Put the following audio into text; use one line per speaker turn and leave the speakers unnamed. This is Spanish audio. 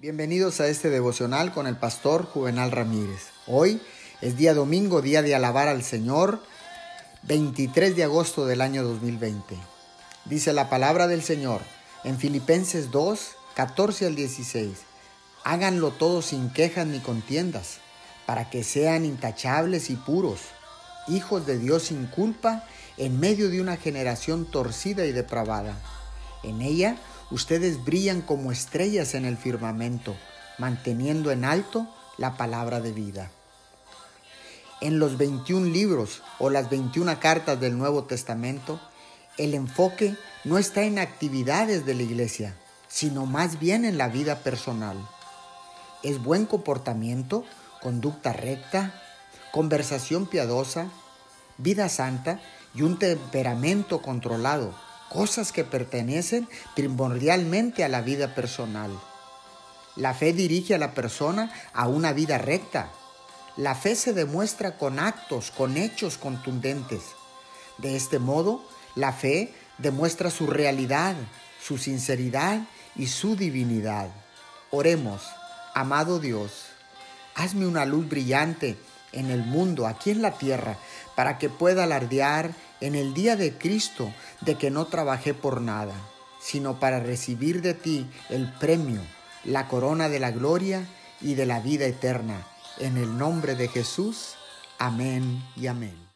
Bienvenidos a este devocional con el pastor Juvenal Ramírez. Hoy es día domingo, día de alabar al Señor, 23 de agosto del año 2020. Dice la palabra del Señor en Filipenses 2, 14 al 16. Háganlo todo sin quejas ni contiendas, para que sean intachables y puros, hijos de Dios sin culpa, en medio de una generación torcida y depravada. En ella Ustedes brillan como estrellas en el firmamento, manteniendo en alto la palabra de vida. En los 21 libros o las 21 cartas del Nuevo Testamento, el enfoque no está en actividades de la iglesia, sino más bien en la vida personal. Es buen comportamiento, conducta recta, conversación piadosa, vida santa y un temperamento controlado cosas que pertenecen primordialmente a la vida personal. La fe dirige a la persona a una vida recta. La fe se demuestra con actos, con hechos contundentes. De este modo, la fe demuestra su realidad, su sinceridad y su divinidad. Oremos, amado Dios, hazme una luz brillante en el mundo, aquí en la tierra, para que pueda alardear en el día de Cristo de que no trabajé por nada, sino para recibir de ti el premio, la corona de la gloria y de la vida eterna. En el nombre de Jesús, amén y amén.